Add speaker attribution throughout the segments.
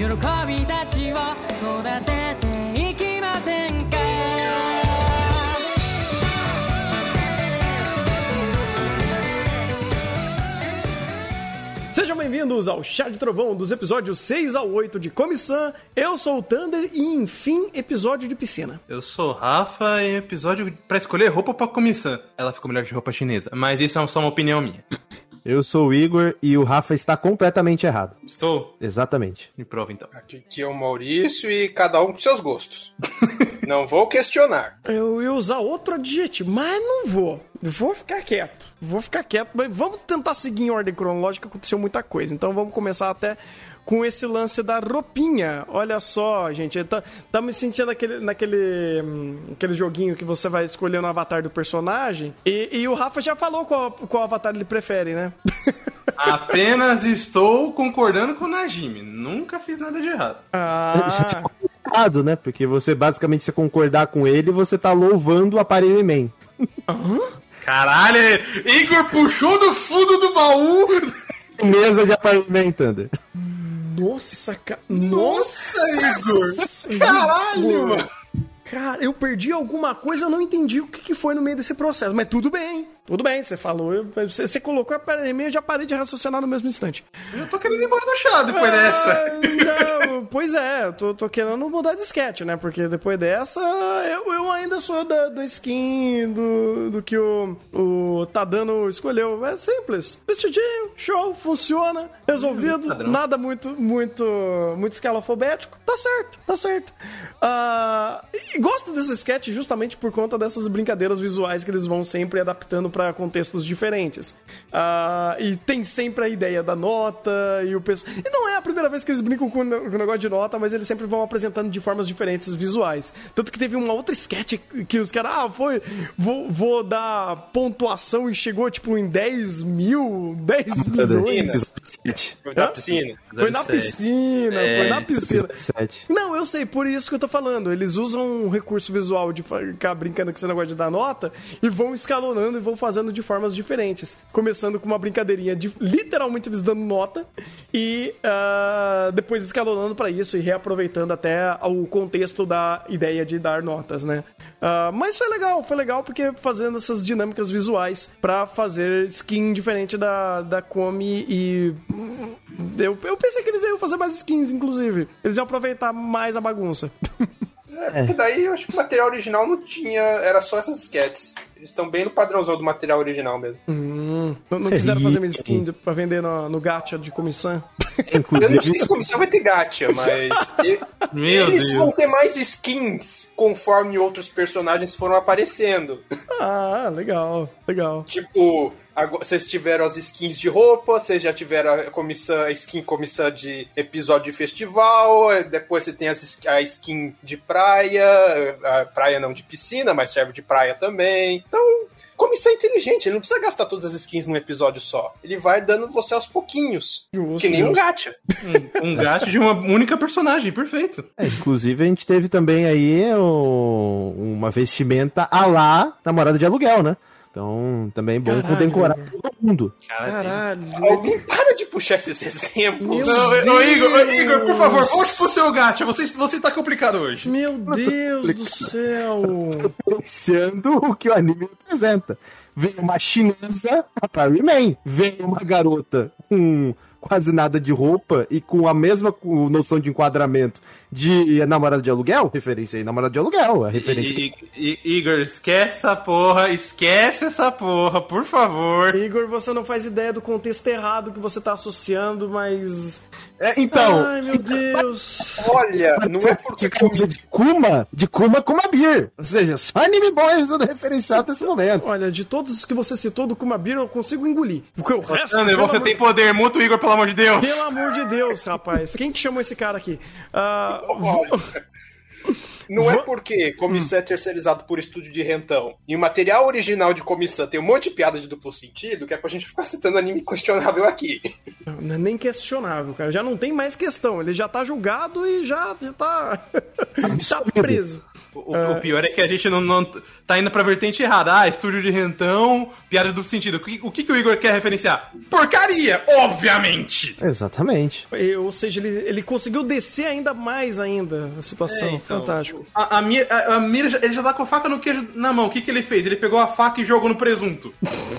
Speaker 1: 喜びたちを育てていきませんか「
Speaker 2: Sejam bem-vindos ao Chá de Trovão dos episódios 6 ao 8 de Comissão. Eu sou o Thunder e, enfim, episódio de piscina.
Speaker 3: Eu sou o Rafa e episódio pra escolher roupa pra comissão. Ela ficou melhor de roupa chinesa, mas isso é só uma opinião minha.
Speaker 4: Eu sou o Igor e o Rafa está completamente errado.
Speaker 3: Estou?
Speaker 4: Exatamente.
Speaker 3: Me prova então.
Speaker 5: Aqui é o Maurício e cada um com seus gostos. não vou questionar.
Speaker 2: Eu ia usar outro adjetivo, mas não vou. Vou ficar quieto. Vou ficar quieto, mas vamos tentar seguir em ordem cronológica, aconteceu muita coisa. Então vamos começar até com esse lance da roupinha. Olha só, gente, tá, tá me sentindo naquele, naquele hum, aquele joguinho que você vai escolhendo o avatar do personagem. E, e o Rafa já falou qual, qual avatar ele prefere, né?
Speaker 3: Apenas estou concordando com o Najimi. Nunca fiz nada de errado.
Speaker 2: ah,
Speaker 4: Errado, né? Porque você basicamente se concordar com ele, você tá louvando o aparelho Man.
Speaker 3: Caralho, Igor puxou do fundo do baú.
Speaker 4: Mesa de aparelho Man, Thunder.
Speaker 2: Nossa, ca... nossa,
Speaker 3: Igor. Caralho, mano.
Speaker 2: Cara, eu perdi alguma coisa, eu não entendi o que, que foi no meio desse processo. Mas tudo bem, tudo bem, você falou. eu- Você, você colocou a pandemia, eu já parei de raciocinar no mesmo instante.
Speaker 3: Eu tô querendo ir embora do chá depois dessa.
Speaker 2: Ah, não, pois é, eu tô, tô querendo mudar de sketch, né? Porque depois dessa, eu, eu ainda sou da, do skin, do, do que o, o Tadano escolheu. É simples. Vestidinho, show, funciona, resolvido. Nada muito, muito, muito escalafobético. Tá certo, tá certo. Ah, e gosto desse sketch justamente por conta dessas brincadeiras visuais que eles vão sempre adaptando pra contextos diferentes. Ah, e tem sempre a ideia da nota e o pessoal. E não é a primeira vez que eles brincam com o ne- com o negócio de nota, mas eles sempre vão apresentando de formas diferentes visuais. Tanto que teve uma outra sketch que os caras, ah, foi. Vou, vou dar pontuação e chegou tipo em 10 mil, 10 milhões.
Speaker 5: Foi
Speaker 2: Hã?
Speaker 5: piscina.
Speaker 2: Foi na piscina, foi na piscina.
Speaker 4: 17.
Speaker 2: Não, eu sei, por isso que eu tô falando. Eles usam um recurso visual de ficar brincando com esse negócio de dar nota e vão escalonando e vão fazendo de formas diferentes. Começando com uma brincadeirinha de literalmente eles dando nota e ah, depois escalonando pra isso e reaproveitando até o contexto da ideia de dar notas, né? Ah, mas foi legal, foi legal porque fazendo essas dinâmicas visuais pra fazer skin diferente da, da Komi e eu, eu pensei que eles iam fazer mais skins, inclusive. Eles iam aproveitar mais a bagunça.
Speaker 5: É, porque daí eu acho que o material original não tinha. Era só essas sketches. Eles estão bem no padrãozão do material original mesmo.
Speaker 2: Hum, não, não quiseram fazer mais skin de- pra vender no, no gacha de comissão?
Speaker 5: Eu não sei
Speaker 4: Inclusive,
Speaker 5: se a comissão vai ter gacha, mas.
Speaker 3: Meu
Speaker 5: eles
Speaker 3: Deus.
Speaker 5: vão ter mais skins conforme outros personagens foram aparecendo.
Speaker 2: Ah, legal, legal.
Speaker 5: Tipo, agora, vocês tiveram as skins de roupa, vocês já tiveram a comissão, a skin comissão de episódio de festival, depois você tem as a skin de praia, a praia não de piscina, mas serve de praia também. Então, comissão é inteligente, ele não precisa gastar todas as skins num episódio só. Ele vai dando você aos pouquinhos.
Speaker 2: Justo,
Speaker 5: que nem um
Speaker 2: justo.
Speaker 5: gacha.
Speaker 3: Um gato de uma única personagem, perfeito.
Speaker 4: é, inclusive a gente teve também aí o- uma vestimenta a lá namorada de aluguel, né? Então, também bom
Speaker 2: Caralho.
Speaker 4: condecorar todo mundo.
Speaker 2: Caralho.
Speaker 5: Alguém para de puxar esses exemplos.
Speaker 2: Meu
Speaker 3: Não, ô, Igor, ô, Igor, por favor, volte pro seu gato. Você, você tá complicado hoje.
Speaker 2: Meu Deus do céu.
Speaker 4: Apreciando o que o anime representa. Vem uma chinesa, a Parry Man. Vem uma garota com quase nada de roupa e com a mesma noção de enquadramento de namorada de aluguel. Referência aí, namorada de aluguel. A referência
Speaker 3: I- I- Igor, esquece essa porra, esquece essa porra, por favor.
Speaker 2: Igor, você não faz ideia do contexto errado que você tá associando, mas.
Speaker 4: É, então,
Speaker 2: Ai, meu Deus.
Speaker 5: Olha, não é porque
Speaker 4: de camisa de Kuma, de Kuma Kuma Beer. Ou seja, só anime bom ajuda a referenciar nesse momento.
Speaker 2: Olha, de todos os que você citou do Kumabir, eu consigo engolir. Porque o resto.
Speaker 3: Você tem poder mútuo, Igor, pelo amor de Deus.
Speaker 2: Pelo amor de Deus, rapaz. Quem que chamou esse cara aqui? Ah,
Speaker 5: Não é porque comissão é terceirizado por estúdio de rentão e o material original de comissão tem um monte de piada de duplo sentido que é pra gente ficar citando anime questionável aqui.
Speaker 2: não é nem questionável, cara. Já não tem mais questão. Ele já tá julgado e já, já tá. tá preso.
Speaker 3: O, o pior é que a gente não, não tá indo pra vertente errada. Ah, estúdio de rentão, piada de duplo sentido. O que, o que, que o Igor quer referenciar? Porcaria, obviamente!
Speaker 4: Exatamente.
Speaker 2: E, Ou seja, ele, ele conseguiu descer ainda mais ainda a situação.
Speaker 3: É, então,
Speaker 2: Fantástico.
Speaker 3: A, a, Mira, a, a Mira ele já tá com a faca no queijo na mão. O que, que ele fez? Ele pegou a faca e jogou no presunto.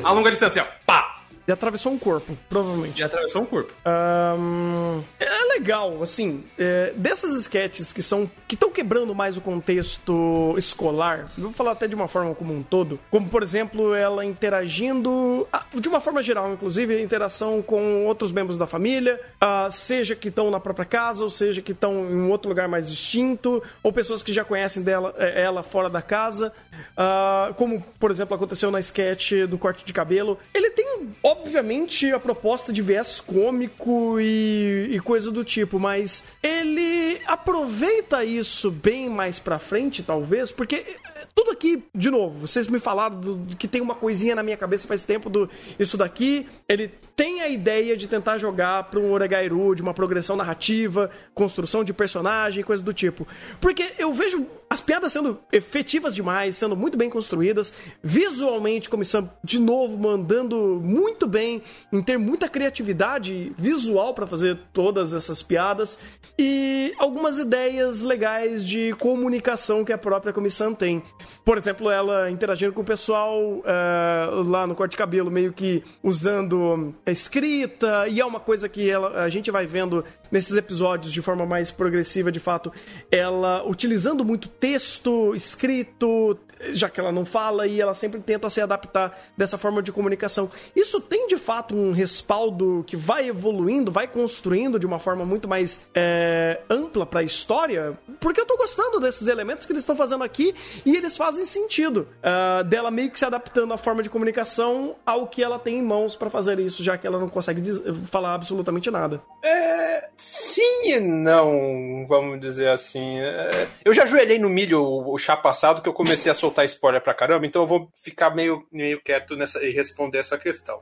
Speaker 3: A longa distância, ó. Pá!
Speaker 2: E atravessou um corpo, provavelmente.
Speaker 3: E atravessou um corpo.
Speaker 2: Ahn, é legal, assim, é, dessas sketches que são que estão quebrando mais o contexto escolar, vou falar até de uma forma como um todo, como por exemplo ela interagindo, ah, de uma forma geral, inclusive, a interação com outros membros da família, ah, seja que estão na própria casa, ou seja que estão em um outro lugar mais distinto, ou pessoas que já conhecem dela, é, ela fora da casa, ah, como por exemplo aconteceu na sketch do corte de cabelo. Ele tem, obviamente, a proposta de viés cômico e, e coisa do tipo, mas ele aproveita isso bem mais pra frente, talvez, porque eh, tudo aqui, de novo, vocês me falaram do, que tem uma coisinha na minha cabeça faz tempo do isso daqui. Ele tem a ideia de tentar jogar pra um Oregairu, de uma progressão narrativa, construção de personagem, coisa do tipo. Porque eu vejo as piadas sendo efetivas demais, sendo muito bem construídas, visualmente, comissão de novo mandando muito bem, em ter muita criatividade visual pra fazer todas essas piadas e algumas ideias legais de comunicação que a própria comissão tem. Por exemplo, ela interagindo com o pessoal eh, lá no corte de cabelo, meio que usando a escrita, e é uma coisa que ela, a gente vai vendo nesses episódios de forma mais progressiva, de fato, ela utilizando muito texto escrito, já que ela não fala e ela sempre tenta se adaptar dessa forma de comunicação. Isso tem de fato um respaldo que vai evoluindo, vai construindo de uma forma muito mais é, ampla para a história, porque eu tô gostando desses elementos que eles estão fazendo aqui e eles fazem sentido. Ah, dela meio que se adaptando à forma de comunicação ao que ela tem em mãos para fazer isso, já que ela não consegue falar absolutamente nada.
Speaker 5: É, sim e não, vamos dizer assim. É, eu já ajoelhei no milho o, o chá passado que eu comecei a soltar spoiler pra caramba, então eu vou ficar meio, meio quieto nessa, e responder essa questão.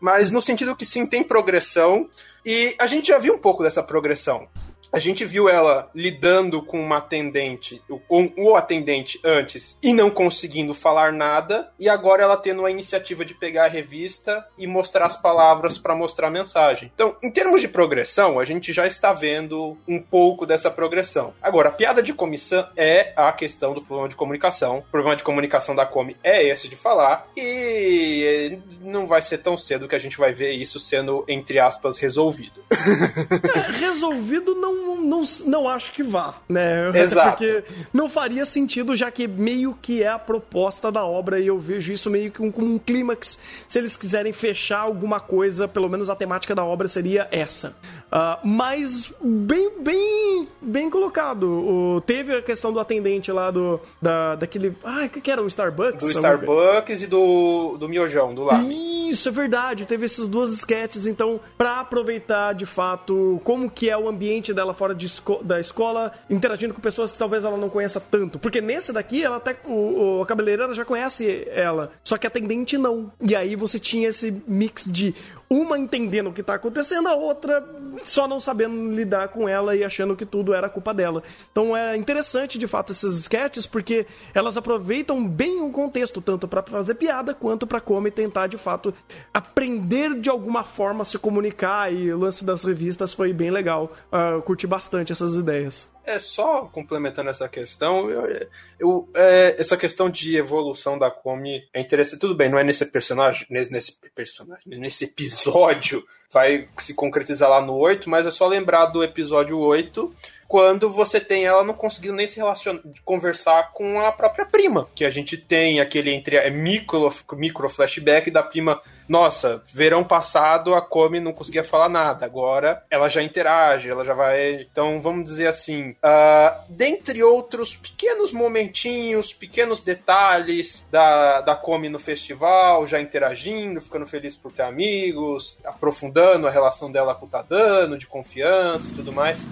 Speaker 5: Mas no sentido que sim, tem progressão, e a gente já viu um pouco dessa progressão. A gente viu ela lidando com uma atendente, com o atendente antes e não conseguindo falar nada, e agora ela tendo a iniciativa de pegar a revista e mostrar as palavras para mostrar a mensagem. Então, em termos de progressão, a gente já está vendo um pouco dessa progressão. Agora, a piada de comissão é a questão do problema de comunicação. O problema de comunicação da Comi é esse de falar, e não vai ser tão cedo que a gente vai ver isso sendo, entre aspas, resolvido.
Speaker 2: resolvido não, não, não acho que vá, né?
Speaker 5: Exato.
Speaker 2: Porque não faria sentido, já que meio que é a proposta da obra e eu vejo isso meio que um, como um clímax. Se eles quiserem fechar alguma coisa, pelo menos a temática da obra seria essa. Ah, mas bem, bem, bem colocado. O, teve a questão do atendente lá do da, daquele, ah, o que, que era um Starbucks?
Speaker 5: Do Starbucks e do, do Miojão, do lado.
Speaker 2: isso, é verdade. Teve essas duas sketches, então, pra aproveitar de fato como que é o ambiente dela fora de esco- da escola, interagindo com pessoas que talvez ela não conheça tanto. Porque nesse daqui, ela até. O, o- a cabeleireira já conhece ela, só que a atendente não. E aí você tinha esse mix de uma entendendo o que tá acontecendo, a outra só não sabendo lidar com ela e achando que tudo era culpa dela. Então é interessante de fato esses sketches porque elas aproveitam bem o contexto, tanto pra fazer piada quanto pra como tentar de fato aprender de alguma forma a se comunicar e o lance das revistas foi bem legal. Eu curti bastante essas ideias.
Speaker 5: É só complementando essa questão, eu, eu- é, essa questão de evolução da Comi é interessante. Tudo bem, não é nesse personagem, nesse, nesse personagem, nesse episódio, vai se concretizar lá no 8, mas é só lembrar do episódio 8, quando você tem ela não conseguindo nem se relacionar, conversar com a própria prima, que a gente tem aquele entre é micro, micro flashback da prima. Nossa, verão passado a Comi não conseguia falar nada, agora ela já interage, ela já vai. Então vamos dizer assim, ah, dentre outros pequenos momentinhos, pequenos detalhes da, da Comi no festival, já interagindo, ficando feliz por ter amigos, aprofundando a relação dela com o Tadano, de confiança e tudo mais.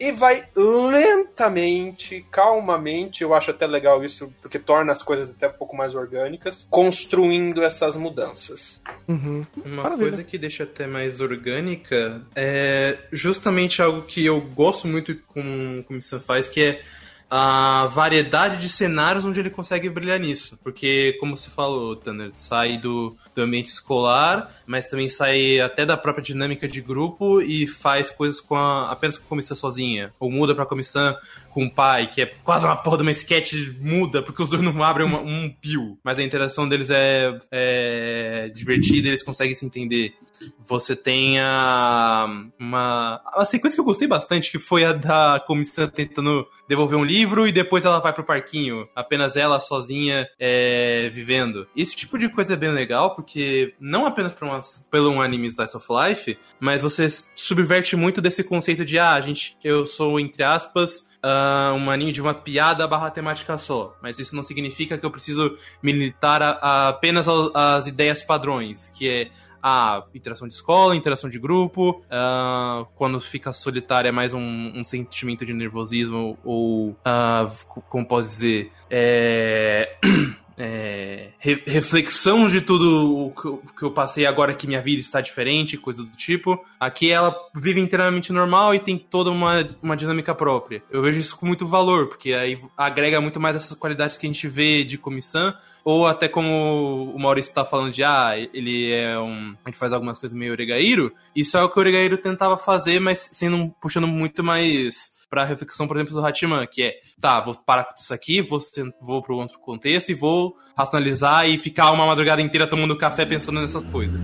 Speaker 5: E vai lentamente, calmamente, eu acho até legal isso, porque torna as coisas até um pouco mais orgânicas, construindo essas mudanças.
Speaker 3: Uma
Speaker 2: Maravilha.
Speaker 3: coisa que deixa até mais orgânica é justamente algo que eu gosto muito como como você faz, que é a variedade de cenários onde ele consegue brilhar nisso. Porque, como você falou, Tanner, sai do, do ambiente escolar, mas também sai até da própria dinâmica de grupo e faz coisas com a, apenas com a comissão sozinha. Ou muda pra comissão com o pai, que é quase uma porra de uma sketch muda, porque os dois não abrem uma, um pio. Mas a interação deles é, é divertida, eles conseguem se entender. Você tem a, uma. A sequência que eu gostei bastante, que foi a da comissão tentando devolver um livro e depois ela vai pro parquinho. Apenas ela sozinha é, vivendo. Esse tipo de coisa é bem legal, porque não apenas por uma, pelo um anime Slice of Life, mas você subverte muito desse conceito de, ah, gente, eu sou, entre aspas, uh, um anime de uma piada barra temática só. Mas isso não significa que eu preciso militar a, a apenas as ideias padrões, que é a interação de escola, interação de grupo, uh, quando fica solitário é mais um, um sentimento de nervosismo ou, uh, como posso dizer, é... é, re reflexão de tudo o que, eu, que eu passei agora que minha vida está diferente, coisa do tipo. Aqui ela vive inteiramente normal e tem toda uma, uma dinâmica própria. Eu vejo isso com muito valor, porque aí agrega muito mais essas qualidades que a gente vê de comissão, ou até como o Maurício está falando de, ah, ele é um. Gente faz algumas coisas meio Oregairo. Isso é o que o Oregairo tentava fazer, mas sendo puxando muito mais pra reflexão, por exemplo, do Hatman, que é, tá, vou parar com isso aqui, vou, vou pro outro contexto e vou racionalizar e ficar uma madrugada inteira tomando café pensando nessas coisas.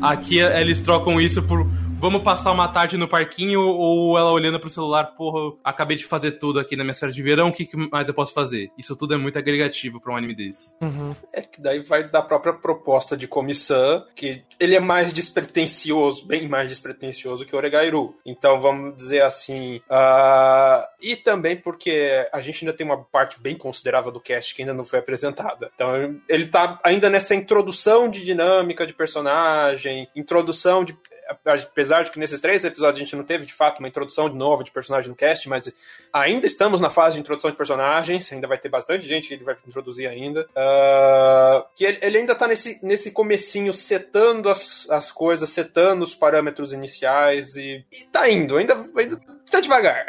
Speaker 3: Aqui eles trocam isso por vamos passar uma tarde no parquinho ou ela olhando pro celular, porra, acabei de fazer tudo aqui na minha série de verão, o que, mais eu posso fazer? Isso tudo é muito agregativo pra um anime desse.
Speaker 5: Uhum. É que daí vai da própria proposta de comissão, que ele é mais despretensioso, bem mais despretensioso que o Oregairu. Então vamos dizer assim. Uh... E também porque a gente ainda tem uma parte bem considerável do cast que ainda não foi apresentada. Então ele tá ainda nessa introdução de dinâmica de personagem, introdução de apesar de que nesses três episódios a gente não teve de fato uma introdução de novo de personagem no cast, mas ainda estamos na fase de introdução de personagens, ainda vai ter bastante gente que ele vai introduzir ainda. Uh, que ele, ele, ainda tá nesse, nesse comecinho setando as, as coisas, setando os parâmetros iniciais e, e tá indo, ainda, ainda tá devagar.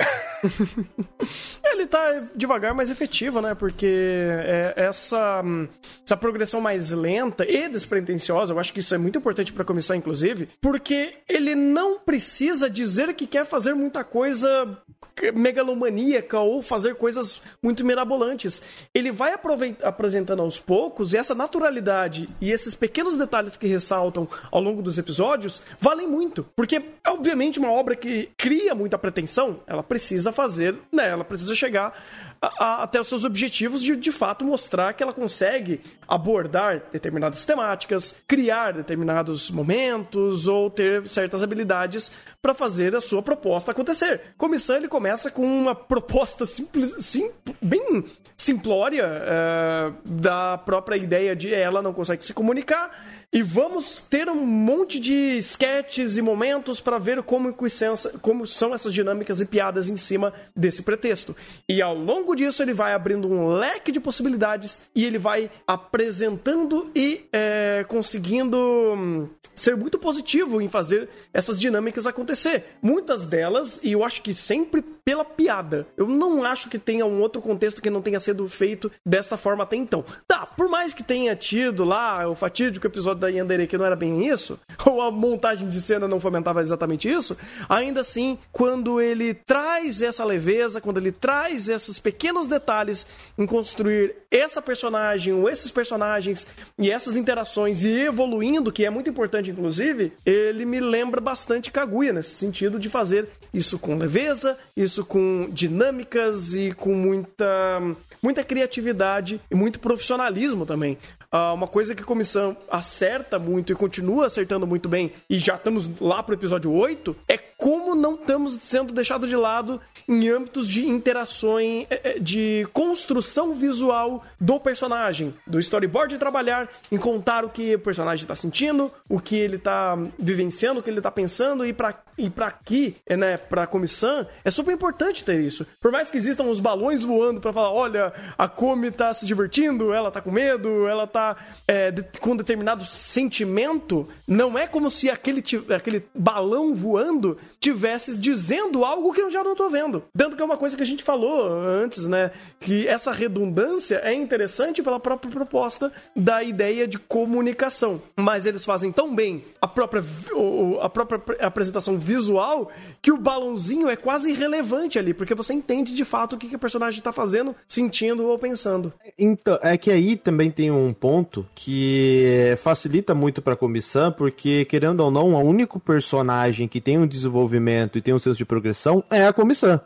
Speaker 2: ele tá devagar, mas efetivo, né? Porque é, essa, essa progressão mais lenta e despretensiosa, eu acho que isso é muito importante para começar, inclusive, porque ele não precisa dizer que quer fazer muita coisa megalomaníaca ou fazer coisas muito mirabolantes. Ele vai apresentando aos poucos e essa naturalidade e esses pequenos detalhes que ressaltam ao longo dos episódios valem muito. Porque, obviamente, uma obra que cria muita pretensão, ela precisa fazer, né? Ela precisa chegar a, a, até os seus objetivos de, de fato mostrar que ela consegue abordar determinadas temáticas, criar determinados momentos ou ter certas habilidades para fazer a sua proposta acontecer. Comissão ele começa com uma proposta simples, sim, bem simplória é, da própria ideia de ela não consegue se comunicar e vamos ter um monte de sketches e momentos para ver como, como são essas dinâmicas e piadas em cima desse pretexto. E ao longo disso, ele vai abrindo um leque de possibilidades e ele vai apresentando e é, conseguindo hum, ser muito positivo em fazer essas dinâmicas acontecer. Muitas delas, e eu acho que sempre pela piada. Eu não acho que tenha um outro contexto que não tenha sido feito dessa forma até então. Tá, por mais que tenha tido lá o fatídico episódio da Yandere que não era bem isso, ou a montagem de cena não fomentava exatamente isso, ainda assim, quando ele traz essa leveza, quando ele traz esses pequenos detalhes em construir essa personagem ou esses personagens e essas interações e evoluindo, que é muito importante inclusive, ele me lembra bastante Kaguya nesse sentido de fazer isso com leveza, isso com dinâmicas e com muita muita criatividade e muito profissionalismo também. Uh, uma coisa que a comissão acerta muito e continua acertando muito bem, e já estamos lá pro episódio 8, é como não estamos sendo deixados de lado em âmbitos de interações, eh, eh, de construção visual do personagem, do storyboard trabalhar em contar o que o personagem está sentindo, o que ele está vivenciando, o que ele está pensando, e para e para aqui, né, pra comissão, é super importante ter isso. Por mais que existam os balões voando para falar, olha, a Komi tá se divertindo, ela tá com medo, ela tá tá é, de, com determinado sentimento, não é como se aquele, aquele balão voando tivesse dizendo algo que eu já não tô vendo. Tanto que é uma coisa que a gente falou antes, né? Que essa redundância é interessante pela própria proposta da ideia de comunicação. Mas eles fazem tão bem a própria, a própria apresentação visual que o balãozinho é quase irrelevante ali, porque você entende de fato o que, que o personagem tá fazendo, sentindo ou pensando.
Speaker 4: Então, é que aí também tem um ponto que facilita muito pra comissão, porque, querendo ou não, o único personagem que tem um desenvolvimento e tem um senso de progressão é a comissão.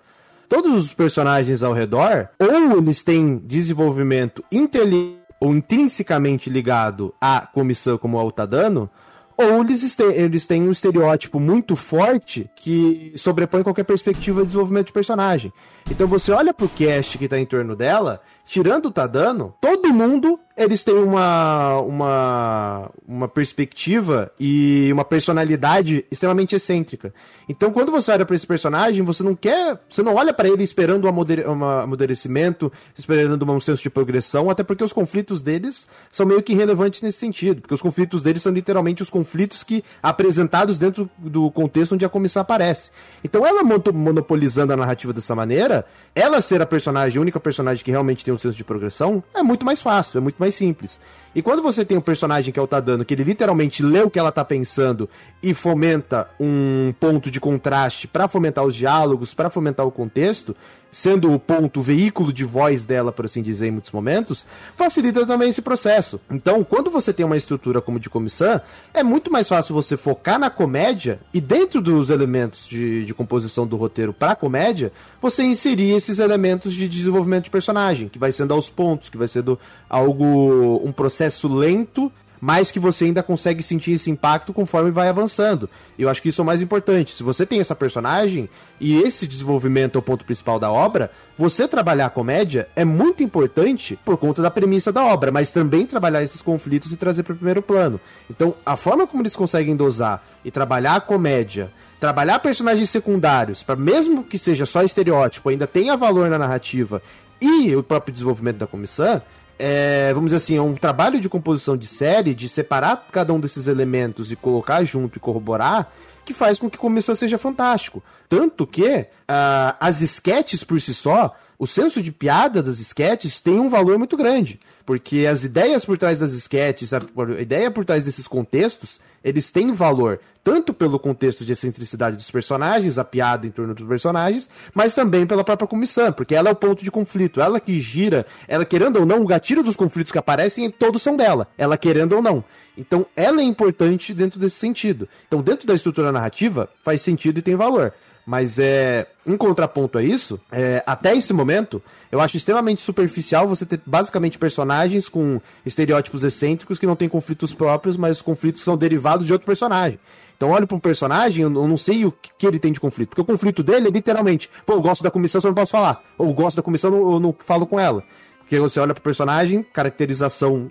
Speaker 4: Todos os personagens ao redor, ou eles têm desenvolvimento interli ou intrinsecamente ligado à comissão como ao Tadano, ou eles, eles têm um estereótipo muito forte que sobrepõe qualquer perspectiva de desenvolvimento de personagem. Então você olha pro cast que tá em torno dela, tirando o Tadano, todo mundo eles têm uma, uma, uma perspectiva e uma personalidade extremamente excêntrica. Então, quando você olha para esse personagem, você não quer. Você não olha para ele esperando um amadurecimento, esperando um senso de progressão, até porque os conflitos deles são meio que irrelevantes nesse sentido. Porque os conflitos deles são literalmente os conflitos que apresentados dentro do contexto onde a comissão aparece. Então, ela monopolizando a narrativa dessa maneira, ela ser a personagem, a única personagem que realmente tem um senso de progressão, é muito mais fácil, é muito mais simples. E quando você tem um personagem que é o Tadano, que ele literalmente lê o que ela tá pensando e fomenta um ponto de contraste para fomentar os diálogos, para fomentar o contexto, sendo o ponto, o veículo de voz dela, por assim dizer, em muitos momentos, facilita também esse processo. Então, quando você tem uma estrutura como de comissão, é muito mais fácil você focar na comédia e dentro dos elementos de, de composição do roteiro para comédia, você inserir esses elementos de desenvolvimento de personagem, que vai sendo aos pontos, que vai sendo algo um processo lento mas que você ainda consegue sentir esse impacto conforme vai avançando. Eu acho que isso é o mais importante. Se você tem essa personagem e esse desenvolvimento é o ponto principal da obra, você trabalhar a comédia é muito importante por conta da premissa da obra, mas também trabalhar esses conflitos e trazer para o primeiro plano. Então, a forma como eles conseguem dosar e trabalhar a comédia trabalhar personagens secundários, para mesmo que seja só estereótipo, ainda tenha valor na narrativa e o próprio desenvolvimento da comissão, é, vamos dizer assim, é um trabalho de composição de série, de separar cada um desses elementos e colocar junto e corroborar, que faz com que o começo seja fantástico. Tanto que uh, as esquetes por si só, o senso de piada das esquetes tem um valor muito grande. Porque as ideias por trás das esquetes, a, ideia por trás desses contextos, eles têm valor tanto pelo contexto de excentricidade dos personagens, a piada em torno dos personagens, mas também pela própria comissão, porque ela é o ponto de conflito, ela que gira, ela querendo ou não, o gatilho dos conflitos que aparecem, todos são dela, ela querendo ou não. Então, ela é importante dentro desse sentido. Então, dentro da estrutura narrativa, faz sentido e tem valor. Mas é. Em contraponto a isso, é, até esse momento, eu acho extremamente superficial você ter basicamente personagens com estereótipos excêntricos que não têm conflitos próprios, mas os conflitos são derivados de outro personagem. Então olho para um personagem, eu não sei o que ele tem de conflito. Porque o conflito dele é literalmente, pô, eu gosto da comissão, só não posso falar. Ou eu gosto da comissão, eu não falo com ela. Porque você olha pro personagem, caracterização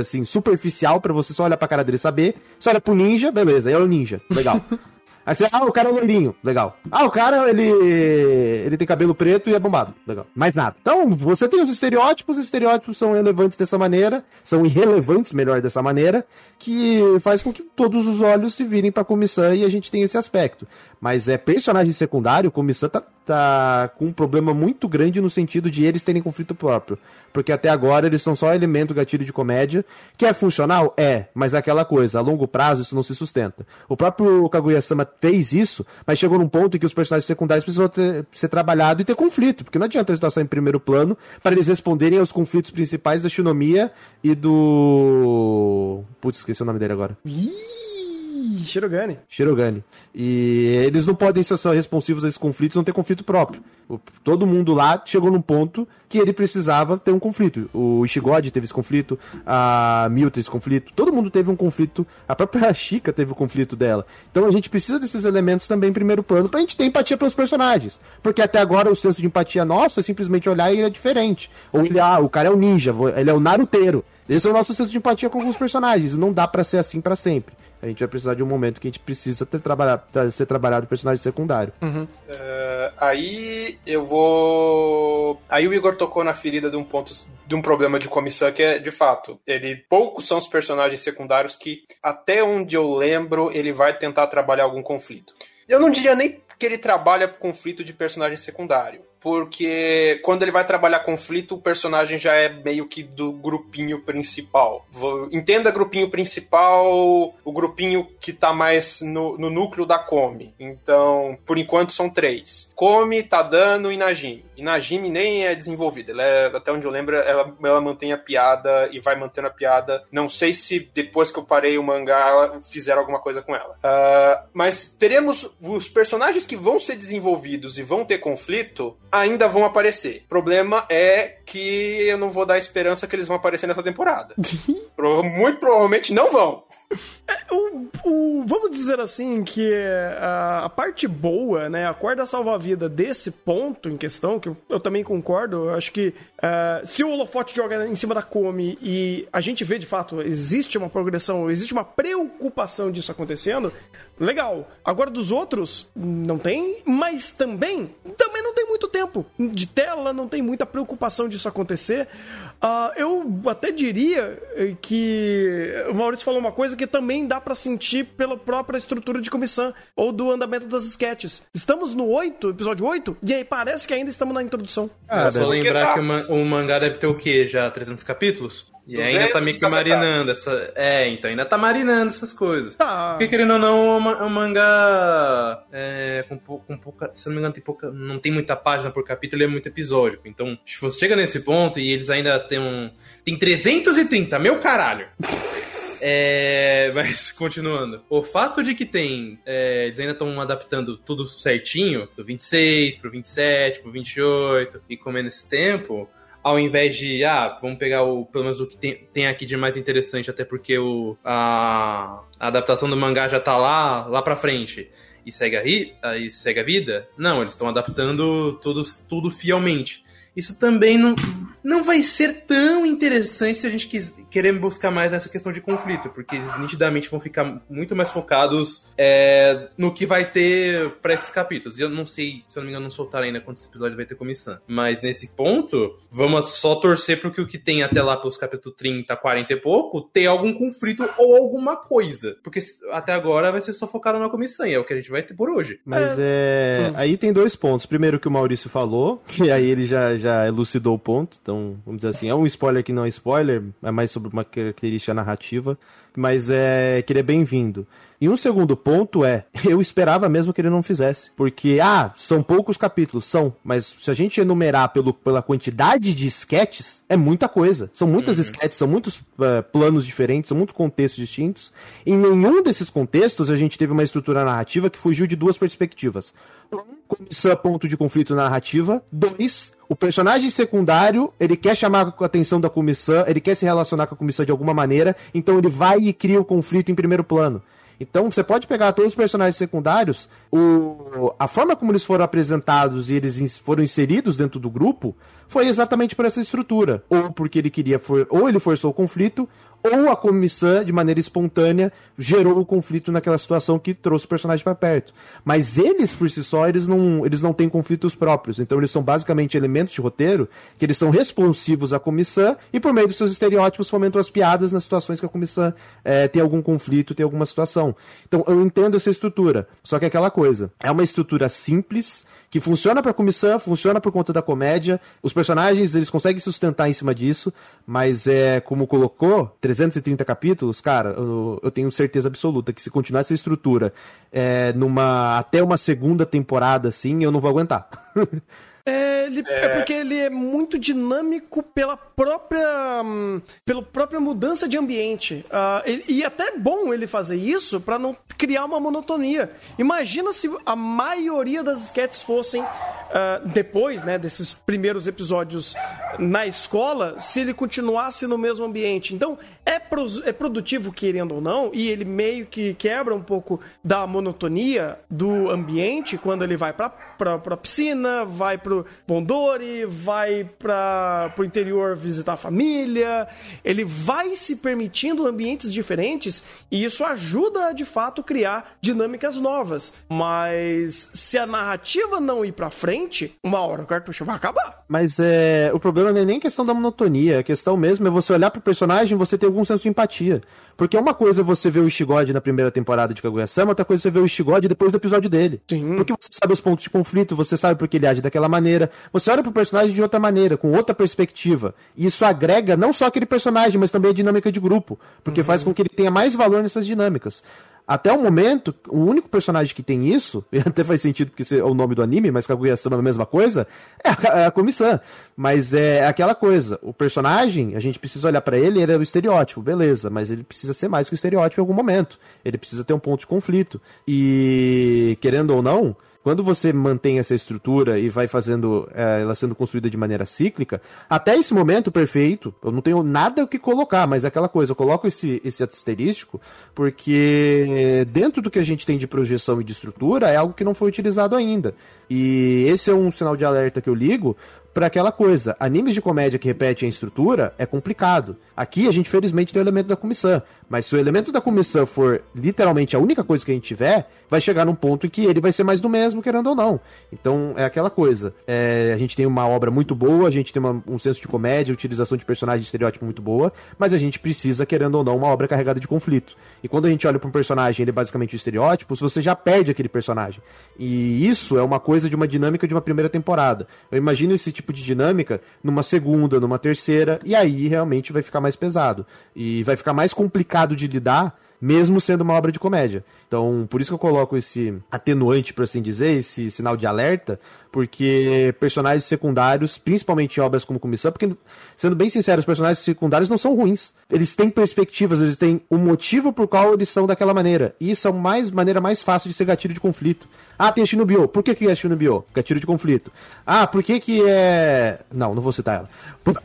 Speaker 4: assim, superficial para você só olhar pra cara dele saber. Você olha pro ninja, beleza, ele é o ninja, legal. Aí você, ah, o cara é loirinho, legal. Ah, o cara, ele ele tem cabelo preto e é bombado, legal. Mais nada. Então, você tem os estereótipos, os estereótipos são relevantes dessa maneira, são irrelevantes, melhor, dessa maneira, que faz com que todos os olhos se virem pra comissão e a gente tem esse aspecto. Mas é personagem secundário, comissão tá, tá com um problema muito grande no sentido de eles terem conflito próprio. Porque até agora eles são só elemento gatilho de comédia, que é funcional? É, mas é aquela coisa, a longo prazo isso não se sustenta. O próprio Kaguya-sama fez isso, mas chegou num ponto em que os personagens secundários precisam ter, ser trabalhados e ter conflito, porque não adianta eles só em primeiro plano para eles responderem aos conflitos principais da Shinomiya e do. Putz, esqueci o nome dele agora.
Speaker 2: Ih! Shirogane.
Speaker 4: Shirogane. E eles não podem ser só responsivos a esses conflitos, não ter conflito próprio. Todo mundo lá chegou num ponto que ele precisava ter um conflito. O Ishigod teve esse conflito, a Mil teve esse conflito, todo mundo teve um conflito, a própria Chica teve o conflito dela. Então a gente precisa desses elementos também em primeiro plano pra gente ter empatia pelos personagens. Porque até agora o senso de empatia nosso é simplesmente olhar e ele é diferente. Ou ele, ah, o cara é o ninja, ele é o naruteiro. Esse é o nosso senso de empatia com alguns personagens. Não dá para ser assim para sempre a gente vai precisar de um momento que a gente precisa ter trabalhado, ser trabalhado personagem secundário.
Speaker 5: Uhum. Uh, aí eu vou. Aí o Igor tocou na ferida de um ponto, de um problema de comissão que é, de fato, ele poucos são os personagens secundários que, até onde eu lembro, ele vai tentar trabalhar algum conflito. Eu não diria nem que ele trabalha conflito de personagem secundário porque quando ele vai trabalhar conflito, o personagem já é meio que do grupinho principal. Entenda grupinho principal, o grupinho que tá mais no, no núcleo da Come. Então, por enquanto são três. Come, Tadano e Najimi. E Najimi nem é desenvolvida. Ela é, até onde eu lembro, ela, ela mantém a piada e vai mantendo a piada. Não sei se depois que eu parei o mangá fizeram alguma coisa com ela. Uh, mas teremos os personagens que vão ser desenvolvidos e vão ter conflito ainda vão aparecer. O problema é que eu não vou dar esperança que eles vão aparecer nessa temporada. Muito provavelmente não vão.
Speaker 2: É, o, o, vamos dizer assim que a, a, parte boa, né, a corda salva-vida desse ponto em questão, que eu, eu também concordo, eu acho que uh, se o holofote joga em cima da Come e a gente vê de fato, existe uma progressão, existe uma preocupação disso acontecendo, legal. Agora dos outros, não tem, mas também, também não tem muito tempo de tela, não tem muita preocupação disso acontecer. Uh, eu até diria que o Maurício falou uma coisa que também dá para sentir pela própria estrutura de comissão ou do andamento das sketches. Estamos no 8, episódio 8, e aí parece que ainda estamos na introdução.
Speaker 3: Ah, só lembrar tá... que o, mangá deve ter o quê? Já 300 capítulos? E ainda tá meio que marinando essa. É, então ainda tá marinando essas coisas. Tá. Porque querendo ou não, o mangá. É, com, com pouca. Se não me engano, tem pouca. Não tem muita página por capítulo, ele é muito episódico. Então, se você chega nesse ponto e eles ainda têm um. Tem 330, meu caralho! É, mas continuando. O fato de que tem. É, eles ainda estão adaptando tudo certinho, do 26 pro 27, pro 28, e comendo esse tempo ao invés de, ah, vamos pegar o, pelo menos o que tem, tem aqui de mais interessante, até porque o, a, a adaptação do mangá já tá lá, lá pra frente, e segue a, e segue a vida. Não, eles estão adaptando tudo, tudo fielmente isso também não, não vai ser tão interessante se a gente quis, querer buscar mais nessa questão de conflito, porque eles nitidamente vão ficar muito mais focados é, no que vai ter para esses capítulos. E eu não sei, se eu não me engano, não soltaram ainda quantos episódios vai ter comissão. Mas nesse ponto, vamos só torcer para que o que tem até lá pelos capítulos 30, 40 e pouco, tenha algum conflito ou alguma coisa. Porque até agora vai ser só focado na comissão, e é o que a gente vai ter por hoje.
Speaker 4: Mas é. é... Aí tem dois pontos. Primeiro que o Maurício falou, que aí ele já já elucidou o ponto, então vamos dizer assim, é um spoiler que não é spoiler, é mais sobre uma característica narrativa, mas é que ele é bem-vindo. E um segundo ponto é, eu esperava mesmo que ele não fizesse. Porque, ah, são poucos capítulos, são, mas se a gente enumerar pelo, pela quantidade de sketches, é muita coisa. São muitas uhum. sketches, são muitos uh, planos diferentes, são muitos contextos distintos. Em nenhum desses contextos a gente teve uma estrutura narrativa que fugiu de duas perspectivas. Um, comissão ponto de conflito narrativa. Dois, o personagem secundário, ele quer chamar a atenção da comissão, ele quer se relacionar com a comissão de alguma maneira, então ele vai e cria o conflito em primeiro plano. Então você pode pegar todos os personagens secundários, o, a forma como eles foram apresentados e eles foram inseridos dentro do grupo foi exatamente por essa estrutura. Ou porque ele queria, for, ou ele forçou o conflito, ou a comissão, de maneira espontânea, gerou o conflito naquela situação que trouxe o personagem para perto. Mas eles, por si só, eles não, eles não têm conflitos próprios. Então eles são basicamente elementos de roteiro que eles são responsivos à comissão e, por meio dos seus estereótipos, fomentam as piadas nas situações que a comissão é, tem algum conflito, tem alguma situação. Então eu entendo essa estrutura. Só que é aquela coisa, é uma estrutura simples que funciona pra comissão, funciona por conta da comédia. Os personagens, eles conseguem sustentar em cima disso, mas é como colocou, 330 capítulos, cara, eu, eu tenho certeza absoluta que se continuar essa estrutura é, numa até uma segunda temporada assim, eu não vou aguentar.
Speaker 2: É, ele, é... é... porque ele é muito dinâmico pela própria, hum, pela própria mudança de ambiente. Uh, ele, e até é bom ele fazer isso para não criar uma monotonia. Imagina se a maioria das sketches fossem uh, depois, né, desses primeiros episódios na escola, se ele continuasse no mesmo ambiente. Então, é, pro, é produtivo, querendo ou não, e ele meio que quebra um pouco da monotonia do ambiente quando ele vai pra, pra, pra piscina, vai pro Bondori, vai pra, pro interior visitar a família. Ele vai se permitindo ambientes diferentes e isso ajuda a, de fato, criar dinâmicas novas. Mas se a narrativa não ir pra frente, uma hora o cartucho vai acabar.
Speaker 4: Mas é, o problema não é nem questão da monotonia, a questão mesmo é você olhar pro personagem e você ter algum senso de empatia. Porque uma coisa é você ver o Ishigod na primeira temporada de Kaguya-sama, outra coisa é você ver o Ishigod depois do episódio dele.
Speaker 2: Sim.
Speaker 4: Porque você sabe os pontos de conflito, você sabe porque ele age daquela maneira, você olha pro personagem de outra maneira, com outra perspectiva. E isso agrega não só aquele personagem, mas também a dinâmica de grupo, porque faz com que ele tenha mais valor nessas dinâmicas. Até o momento, o único personagem que tem isso, e até faz sentido porque é o nome do anime, mas Kaguya-sama é a mesma coisa, é a, é a Komi-san. Mas é aquela coisa, o personagem, a gente precisa olhar pra ele, ele é o estereótipo, beleza, mas ele precisa ser mais que o estereótipo em algum momento. Ele precisa ter um ponto de conflito. E, querendo ou não, quando você mantém essa estrutura e vai fazendo é, ela sendo construída de maneira cíclica, até esse momento perfeito, eu não tenho nada o que colocar, mas é aquela coisa, eu coloco esse, esse asterístico porque dentro do que a gente tem de projeção e de estrutura é algo que não foi utilizado ainda. E esse é um sinal de alerta que eu ligo para aquela coisa. Animes de comédia que repetem a estrutura é complicado. Aqui a gente felizmente tem o elemento da comissão, mas se o elemento da comissão for literalmente a única coisa que a gente tiver, vai chegar num ponto em que ele vai ser mais do mesmo, querendo ou não. Então é aquela coisa. É, a gente tem uma obra muito boa, a gente tem uma- um senso de comédia, utilização de personagem de estereótipo muito boa, mas a gente precisa, querendo ou não, uma obra carregada de conflito. E quando a gente olha para um personagem, ele é basicamente um estereótipo, você já perde aquele personagem. E isso é uma coisa de uma dinâmica de uma primeira temporada. Eu imagino esse tipo de dinâmica numa segunda, numa terceira, e aí realmente vai ficar mais pesado. E vai ficar mais complicado de lidar, mesmo sendo uma obra de comédia. Então, por isso que eu coloco esse atenuante, por assim dizer, esse sinal de alerta, porque personagens secundários, principalmente em obras como Comissão, porque, sendo bem sincero, os personagens secundários não são ruins. Eles têm perspectivas, eles têm um motivo por qual eles são daquela maneira. E isso é a mais, maneira mais fácil de ser gatilho de conflito. Ah, tem a Shinobio. Por que, que é a Shinobio? Gatilho de conflito. Ah, por que que é... Não, não vou citar ela. Por-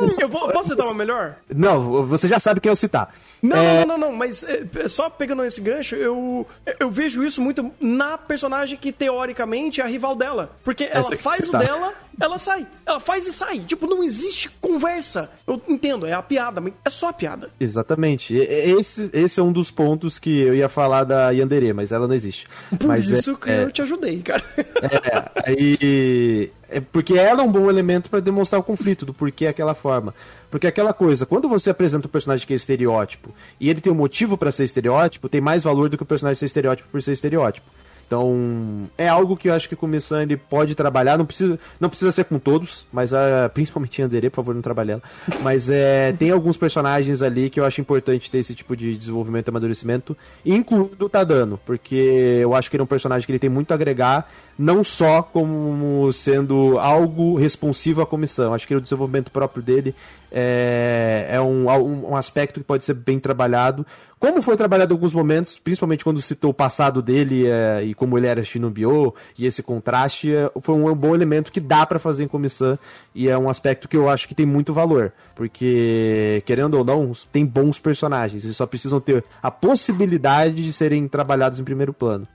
Speaker 2: Hum, eu vou, posso citar uma melhor?
Speaker 4: Não, você já sabe quem eu citar.
Speaker 2: Não,
Speaker 4: É,
Speaker 2: não, não, não, mas é, é, só pegando esse gancho, eu, eu vejo isso muito na personagem que teoricamente é a rival dela. Porque ela
Speaker 4: que
Speaker 2: faz o
Speaker 4: tá.
Speaker 2: dela, ela sai. Ela faz e sai. Tipo, não existe conversa. Eu entendo, é a piada, mas é só a piada.
Speaker 4: Exatamente. Esse, esse é um dos pontos que eu ia falar da Yandere, mas ela não existe.
Speaker 2: Por
Speaker 4: mas é-
Speaker 2: isso que
Speaker 4: é,
Speaker 2: eu te ajudei, cara.
Speaker 4: É, aí. É porque ela é um bom elemento pra demonstrar o conflito do porquê aquela forma. Porque aquela coisa, quando você apresenta um personagem que é estereótipo e ele tem um motivo pra ser estereótipo, tem mais valor do que o personagem ser estereótipo por ser estereótipo. Então, é algo que eu acho que o Comissão ele pode trabalhar, não precisa, não precisa ser com todos, mas ah, principalmente em Andere, por favor, não trabalhe ela. Mas é, tem alguns personagens ali que eu acho importante ter esse tipo de desenvolvimento e amadurecimento, incluindo o Tadano, porque eu acho que ele é um personagem que ele tem muito a agregar, não só como sendo algo responsivo à comissão. Acho que o desenvolvimento próprio dele é, é um, um, um aspecto que pode ser bem trabalhado. Como foi trabalhado em alguns momentos, principalmente quando citou o passado dele é, e como ele era Shinobio, e esse contraste, é, foi um, bom elemento que dá pra fazer em comissão, e é um aspecto que eu acho que tem muito valor, porque, querendo ou não, tem bons personagens, eles só precisam ter a possibilidade de serem trabalhados em primeiro plano.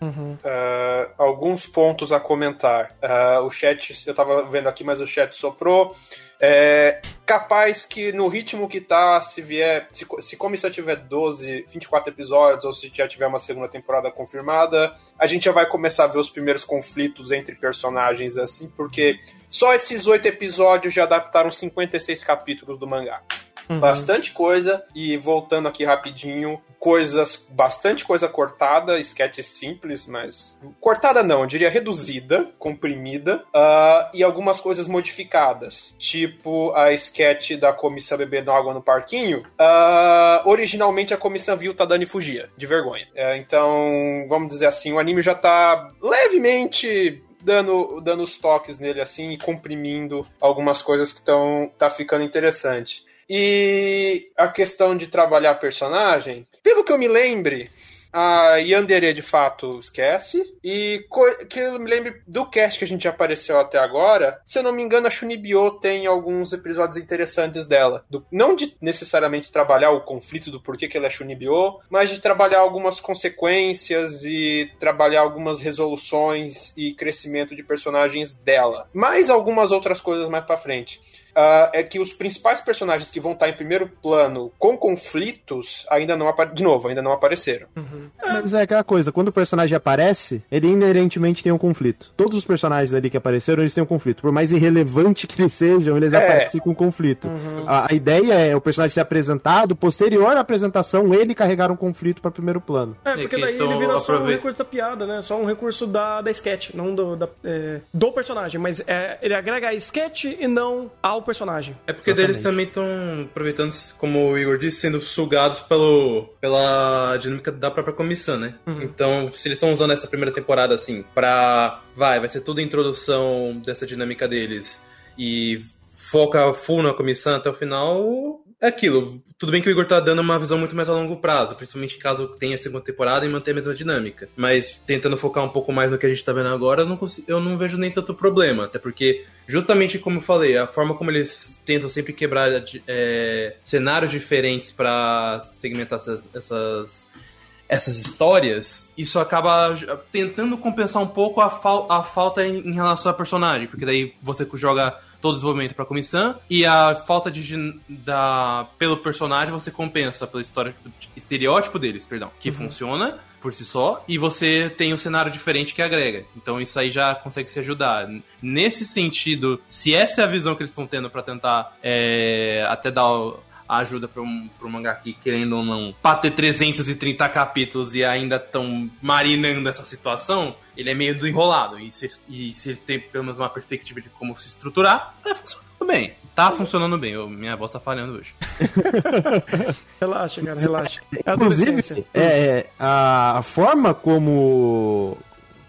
Speaker 5: Ah, alguns pontos a comentar. Ah, o chat, eu tava vendo aqui, mas o chat soprou. É capaz que no ritmo que tá, se vier. Se, se Comissão tiver 12, 24 episódios, ou se já tiver uma segunda temporada confirmada, a gente já vai começar a ver os primeiros conflitos entre personagens, assim, porque só esses oito episódios já adaptaram 56 capítulos do mangá. Bastante coisa, e voltando aqui rapidinho, coisas, bastante coisa cortada, sketch simples, mas. Cortada não, eu diria reduzida, comprimida, ah, e algumas coisas modificadas. Tipo a sketch da comissão bebendo água no parquinho. ah, originalmente a comissão viu Tadani fugia, de vergonha. É, então, vamos dizer assim, o anime já tá levemente dando, dando os toques nele assim e comprimindo algumas coisas que estão tá ficando interessante. E a questão de trabalhar personagem, pelo que eu me lembre, a Yandere de fato esquece. E que eu me lembre do cast que a gente apareceu até agora, se eu não me engano, a Shunibyo tem alguns episódios interessantes dela. Do- não de necessariamente trabalhar o conflito do porquê que ela é Shunibyo, mas de trabalhar algumas consequências e trabalhar algumas resoluções e crescimento de personagens dela. Mais algumas outras coisas mais pra frente. Ah, é que os principais personagens que vão estar em primeiro plano com conflitos ainda não apa- de novo, ainda não apareceram.
Speaker 4: Mas é aquela coisa, quando o personagem aparece, ele inerentemente tem um conflito. Todos os personagens ali que apareceram, eles têm um conflito. Por mais irrelevante que eles sejam, eles
Speaker 5: É.
Speaker 4: aparecem com conflito. A, a ideia é o personagem ser apresentado, posterior à apresentação, ele carregar um conflito para primeiro plano.
Speaker 2: É, porque
Speaker 3: que
Speaker 2: daí ele vira só um recurso da piada, né? Só um recurso da, da sketch, não do, da, é, do personagem. Mas é, ele agrega a sketch e não ao personagem.
Speaker 3: É porque eles também estão aproveitando, como o Igor disse, sendo sugados pelo, pela dinâmica da própria comissão, né? Então, se eles estão usando essa primeira temporada assim, pra. Vai, vai ser tudo a introdução dessa dinâmica deles e foca full na comissão até o final. É aquilo. Tudo bem que o Igor tá dando uma visão muito mais a longo prazo, principalmente caso tenha a segunda temporada e manter a mesma dinâmica. Mas tentando focar um pouco mais no que a gente tá vendo agora, eu não, consigo, eu não vejo nem tanto problema. Até porque, justamente como eu falei, a forma como eles tentam sempre quebrar é, cenários diferentes para segmentar essas, essas, essas histórias, isso acaba tentando compensar um pouco a, fal a falta em, em relação ao personagem. Porque daí você joga todo o desenvolvimento pra comissão e a falta de da pelo personagem você compensa pelo história, estereótipo deles, perdão, que funciona por si só e você tem um cenário diferente que agrega. Então isso aí já consegue se ajudar. Nesse sentido, se essa é a visão que eles estão tendo pra tentar é, até dar ajuda para um, pra um mangá aqui, querendo ou não, pra ter 330 capítulos e ainda estão marinando essa situação, ele é meio desenrolado. E se, e se ele tem pelo menos uma perspectiva de como se estruturar, tá funcionando bem. Tá funcionando bem. Eu- minha voz tá falhando hoje.
Speaker 2: Relaxa, cara, relaxa. É a
Speaker 4: Inclusive, é, a, a forma como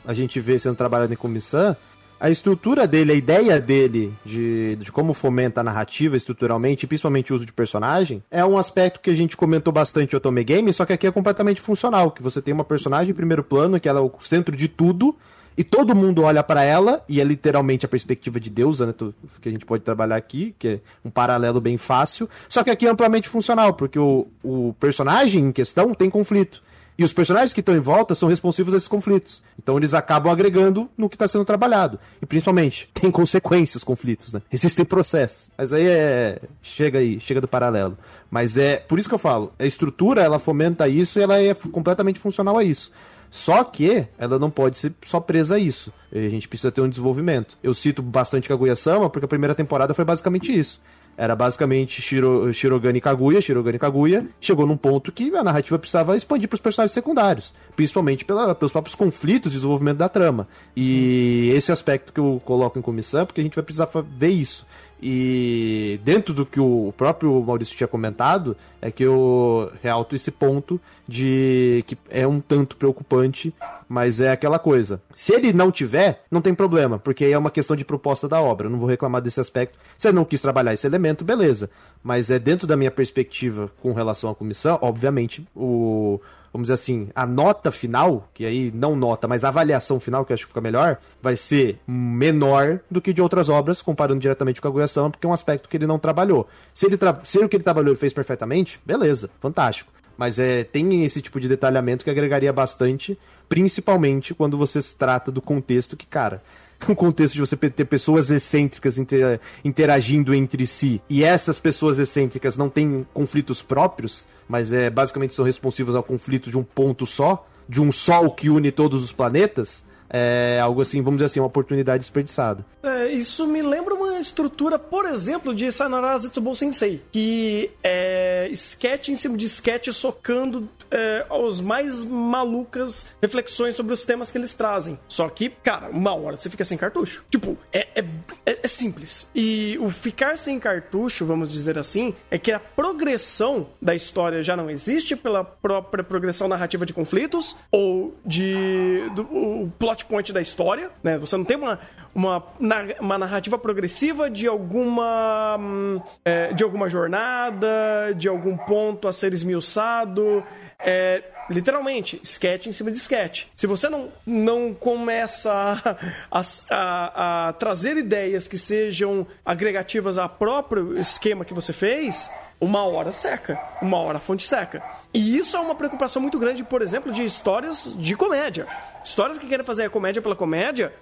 Speaker 4: a gente vê sendo trabalhado em comissão, a estrutura dele, a ideia dele de, de como fomenta a narrativa estruturalmente, principalmente o uso de personagem, é um aspecto que a gente comentou bastante em Otome Game, só que aqui é completamente funcional, que você tem uma personagem em primeiro plano, que ela é o centro de tudo, e todo mundo olha pra ela, e é literalmente a perspectiva de deusa, né, que a gente pode trabalhar aqui, que é um paralelo bem fácil, só que aqui é amplamente funcional, porque o, o personagem em questão tem conflito. E os personagens que estão em volta são responsivos a esses conflitos. Então eles acabam agregando no que está sendo trabalhado. E principalmente, tem consequências os conflitos, né? Existem processos. Mas aí é. Chega aí, chega do paralelo. Mas é. Por isso que eu falo, a estrutura ela fomenta isso e ela é completamente funcional a isso. Só que ela não pode ser só presa a isso. A gente precisa ter um desenvolvimento. Eu cito bastante Kaguya-sama porque a primeira temporada foi basicamente isso. Era basicamente Shiro, Shirogane Kaguya, Shirogane Kaguya. Chegou num ponto que a narrativa precisava expandir para os personagens secundários. Principalmente pela, pelos próprios conflitos e desenvolvimento da trama. E esse aspecto que eu coloco em comissão, é porque a gente vai precisar ver isso. E dentro do que o próprio Maurício tinha comentado, é que eu realto esse ponto de que é um tanto preocupante, mas é aquela coisa. Se ele não tiver, não tem problema, porque aí é uma questão de proposta da obra. Eu não vou reclamar desse aspecto. Se ele não quis trabalhar esse elemento, beleza. Mas é dentro da minha perspectiva com relação à comissão, obviamente, o vamos dizer assim, a nota final, que aí não nota, mas a avaliação final, que eu acho que fica melhor, vai ser menor do que de outras obras, comparando diretamente com a Guiação, porque é um aspecto que ele não trabalhou. Se ele tra... se o que ele trabalhou ele fez perfeitamente, beleza, fantástico. Mas é, tem esse tipo de detalhamento que agregaria bastante, principalmente quando você se trata do contexto que, cara, um contexto de você ter pessoas excêntricas inter- interagindo entre si e essas pessoas excêntricas não têm conflitos próprios, mas é basicamente são responsivos ao conflito de um ponto só, de um sol que une todos os planetas, é algo assim, vamos dizer assim, uma oportunidade desperdiçada.
Speaker 2: É, isso me lembra uma estrutura, por exemplo, de Sayonara Zetsubou Sensei, que é sketch em cima de sketch socando é, as mais malucas reflexões sobre os temas que eles trazem. Só que, cara, uma hora você fica sem cartucho. Tipo, é, é, é- é simples. E o ficar sem cartucho, vamos dizer assim, é que a progressão da história já não existe pela própria progressão narrativa de conflitos ou de do, o plot point da história, né? Você não tem uma, uma, uma narrativa progressiva de alguma hum, é, de alguma jornada, de algum ponto a ser esmiuçado. É, literalmente, sketch em cima de sketch. Se você não, não começa a- a- a trazer ideias que sejam agregativas ao próprio esquema que você fez, uma hora seca, uma hora a fonte seca. E isso é uma preocupação muito grande, por exemplo, de histórias de comédia. Histórias que querem fazer a comédia pela comédia,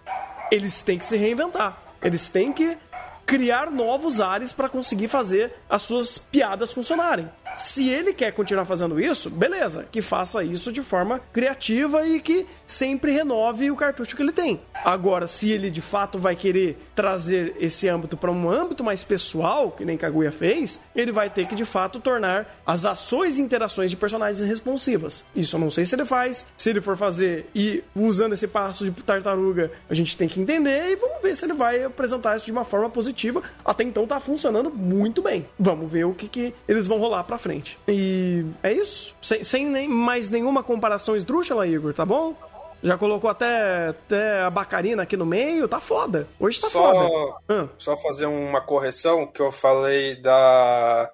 Speaker 2: eles têm que se reinventar. Eles têm que criar novos ares para conseguir fazer as suas piadas funcionarem. Se ele quer continuar fazendo isso, beleza, que faça isso de forma criativa e que sempre renove o cartucho que ele tem. Agora, se ele de fato vai querer trazer esse âmbito para um âmbito mais pessoal, que nem Kaguya fez, ele vai ter que de fato tornar as ações e interações de personagens responsivas. Isso eu não sei se ele faz. Se ele for fazer e usando esse passo de tartaruga, a gente tem que entender e vamos ver se ele vai apresentar isso de uma forma positiva. Até então tá funcionando muito bem. Vamos ver o que, que eles vão rolar pra frente. E é isso. Sem, sem nem mais nenhuma comparação esdrúxula, Igor, tá bom? Já colocou até, até a bacarina aqui no meio, tá foda. Hoje tá
Speaker 5: Só-
Speaker 2: foda.
Speaker 5: Só fazer uma correção que eu falei da.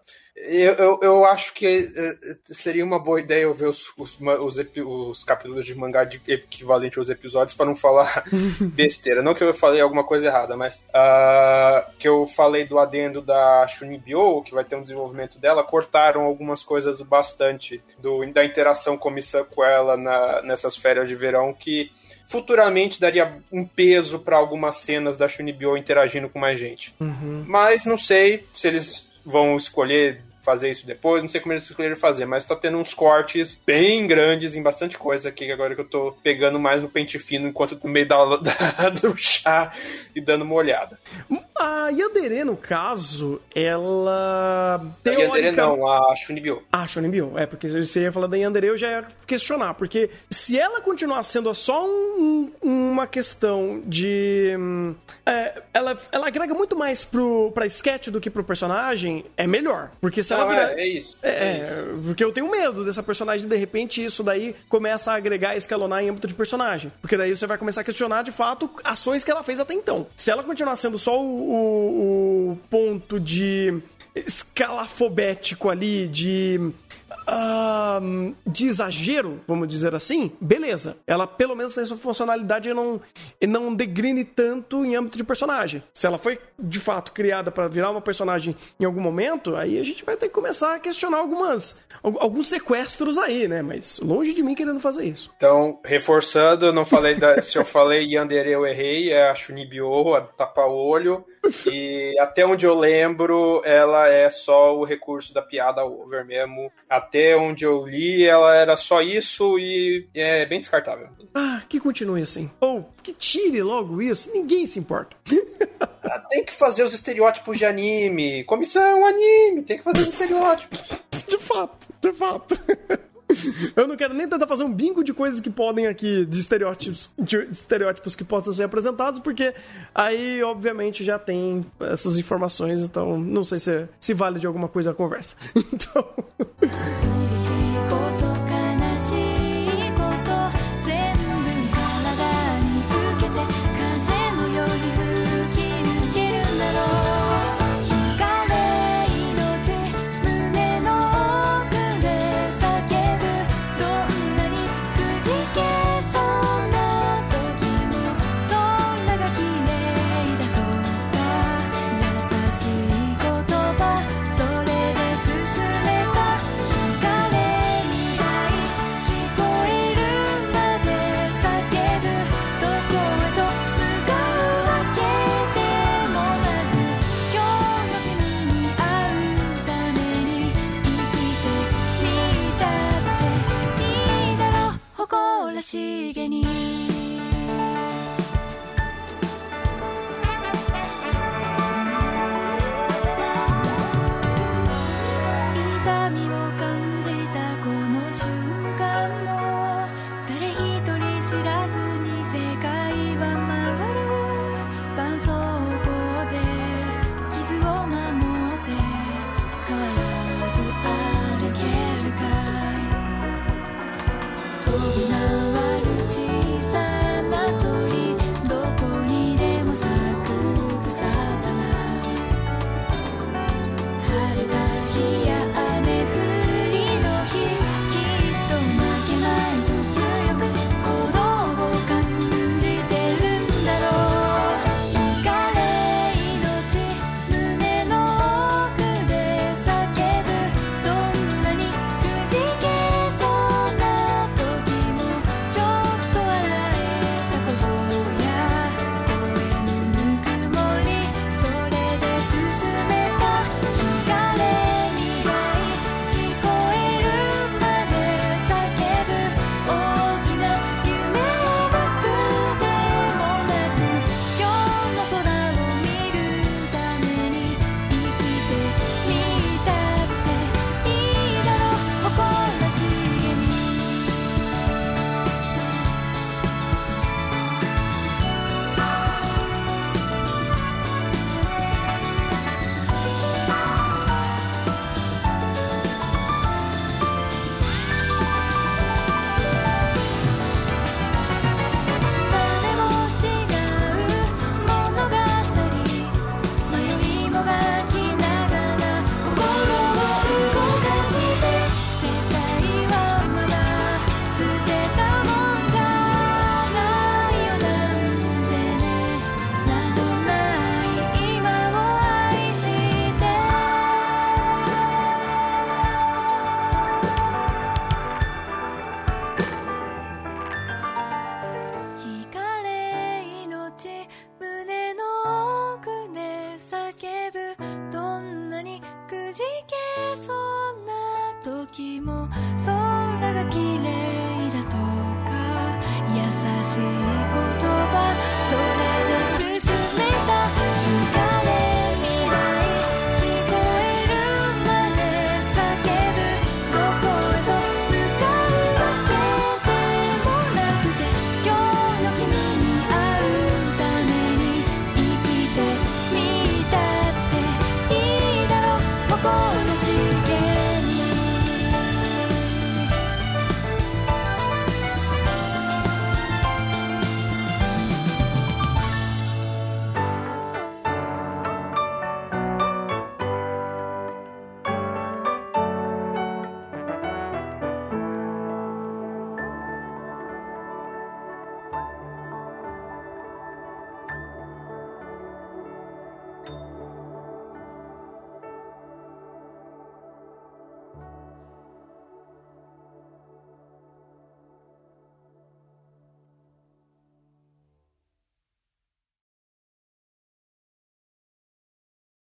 Speaker 5: Eu, eu, eu acho que eh, eh, seria uma boa ideia eu ver os, os, os, os capítulos de mangá de equivalente aos episódios para não falar besteira. Não que eu falei alguma coisa errada, mas ah, que eu falei do adendo da Shunibyo, que vai ter um desenvolvimento dela, cortaram algumas coisas bastante do, da interação com Missan com ela na, nessas férias de verão que futuramente daria um peso para algumas cenas da Shunibyo interagindo com mais gente. Mas não sei se eles vão escolher fazer isso depois, não sei como eles escolheram fazer, mas tá tendo uns cortes bem grandes em bastante coisa aqui, agora que eu tô pegando mais no pente fino enquanto no meio da, da- do chá e dando uma olhada.
Speaker 2: A Yandere, no caso, ela.
Speaker 5: A
Speaker 2: Teórica...
Speaker 5: Yandere não, a Shunibyo.
Speaker 2: Ah, Shonen Bio. É, porque se você ia falar da Yandere, eu já ia questionar. Porque se ela continuar sendo só um- uma questão de... hum, é, ela, ela agrega muito mais pro, pra sketch do que pro personagem, é melhor. Porque se ela
Speaker 5: Não,
Speaker 2: virar...
Speaker 5: é, é isso.
Speaker 2: É,
Speaker 5: é isso.
Speaker 2: é, porque eu tenho medo dessa personagem, de repente, isso daí começa a agregar e escalonar em âmbito de personagem. Porque daí você vai começar a questionar, de fato, ações que ela fez até então. Se ela continuar sendo só o, o- o ponto de escalafobético ali, de. de exagero, vamos dizer assim, beleza. Ela pelo menos tem essa funcionalidade e não, e não degrine tanto em âmbito de personagem. Se ela foi de fato criada para virar uma personagem em algum momento, aí a gente vai ter que começar a questionar algumas al- alguns sequestros aí, né? Mas longe de mim querendo fazer isso.
Speaker 5: Então, reforçando, eu não falei da, se eu falei Yandere eu errei, é a Shunibyo, a tapa-olho. E até onde eu lembro, ela é só o recurso da piada over mesmo. Até onde eu li, ela era só isso e é bem descartável.
Speaker 2: Ah, que continue assim. Ou que tire logo isso, ninguém se importa.
Speaker 5: Ah, Tem que fazer os estereótipos de anime. Comissão anime, tem que fazer os estereótipos.
Speaker 2: De fato, de fato. Eu não quero nem tentar fazer um bingo de coisas que podem aqui, de estereótipos, de estereótipos que possam ser apresentados, porque aí, obviamente, já tem essas informações, então não sei se, se vale de alguma coisa a conversa. Então.
Speaker 6: 胸の奥で叫ぶ。どんなにくじけそうな時も空が綺麗。